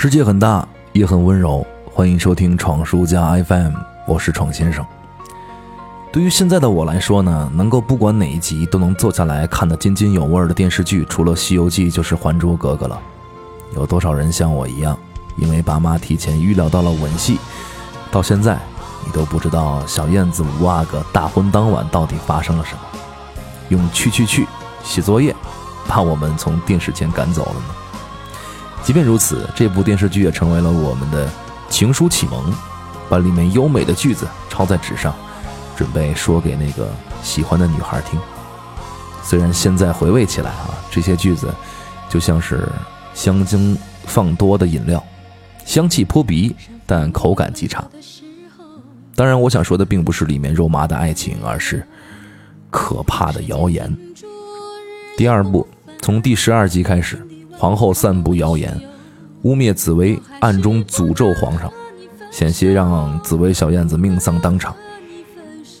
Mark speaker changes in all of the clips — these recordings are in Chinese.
Speaker 1: 世界很大，也很温柔。欢迎收听闯书家 FM，我是闯先生。对于现在的我来说呢，能够不管哪一集都能坐下来看得津津有味的电视剧，除了《西游记》就是《还珠格格》了。有多少人像我一样，因为爸妈提前预料到了吻戏，到现在你都不知道小燕子五阿哥大婚当晚到底发生了什么，用去去去写作业，把我们从电视前赶走了呢？即便如此，这部电视剧也成为了我们的情书启蒙，把里面优美的句子抄在纸上，准备说给那个喜欢的女孩听。虽然现在回味起来啊，这些句子就像是香精放多的饮料，香气扑鼻，但口感极差。当然，我想说的并不是里面肉麻的爱情，而是可怕的谣言。第二部从第十二集开始。皇后散布谣言，污蔑紫薇，暗中诅咒皇上，险些让紫薇小燕子命丧当场。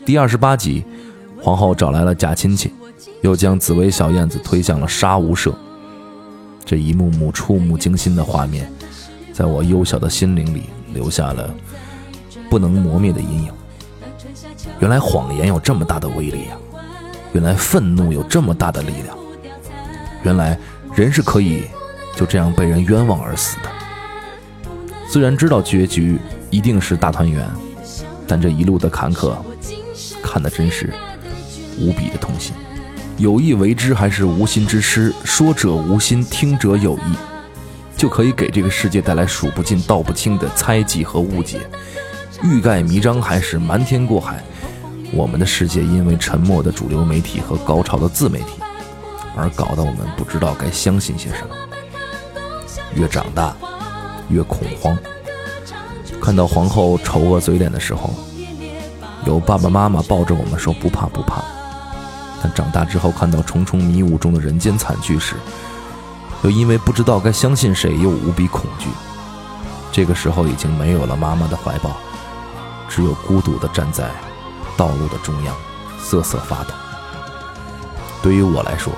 Speaker 1: 第二十八集，皇后找来了假亲戚，又将紫薇小燕子推向了杀无赦。这一幕幕触目惊心的画面，在我幼小的心灵里留下了不能磨灭的阴影。原来谎言有这么大的威力啊！原来愤怒有这么大的力量！原来。人是可以就这样被人冤枉而死的。虽然知道结局一定是大团圆，但这一路的坎坷，看的真是无比的痛心。有意为之还是无心之失？说者无心，听者有意，就可以给这个世界带来数不尽、道不清的猜忌和误解。欲盖弥彰还是瞒天过海？我们的世界因为沉默的主流媒体和高潮的自媒体。而搞得我们不知道该相信些什么，越长大越恐慌。看到皇后丑恶嘴脸的时候，有爸爸妈妈抱着我们说不怕不怕；但长大之后看到重重迷雾中的人间惨剧时，又因为不知道该相信谁，又无比恐惧。这个时候已经没有了妈妈的怀抱，只有孤独地站在道路的中央，瑟瑟发抖。对于我来说，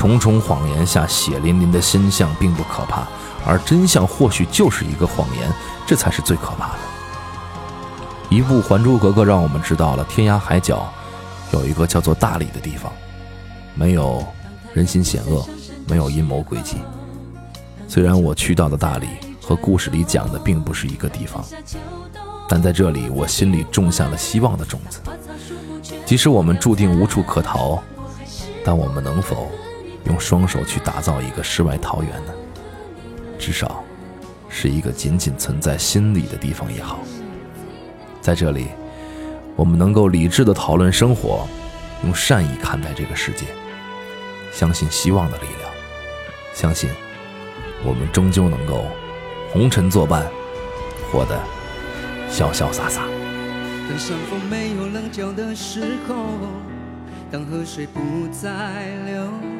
Speaker 1: 重重谎言下血淋淋的真相并不可怕，而真相或许就是一个谎言，这才是最可怕的。一部《还珠格格》让我们知道了天涯海角有一个叫做大理的地方，没有人心险恶，没有阴谋诡计。虽然我去到的大理和故事里讲的并不是一个地方，但在这里我心里种下了希望的种子。即使我们注定无处可逃，但我们能否？用双手去打造一个世外桃源呢？至少，是一个仅仅存在心里的地方也好。在这里，我们能够理智的讨论生活，用善意看待这个世界，相信希望的力量，相信我们终究能够红尘作伴，活得潇潇洒洒。
Speaker 2: 当山峰没有棱角的时候，当河水不再流。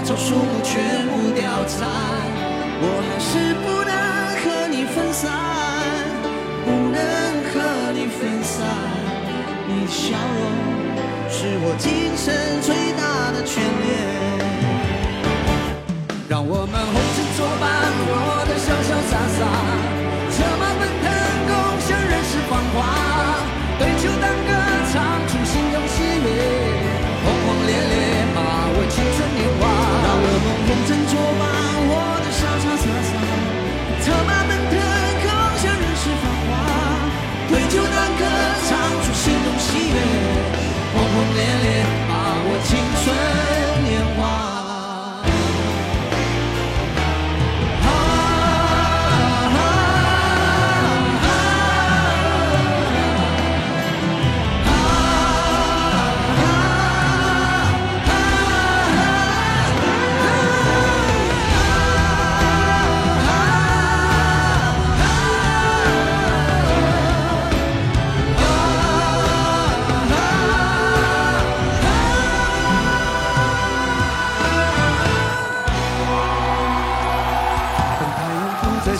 Speaker 2: 花草树木全部凋残，我还是不能和你分散，不能和你分散。你的笑容是我今生最大的眷恋。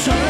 Speaker 3: 什？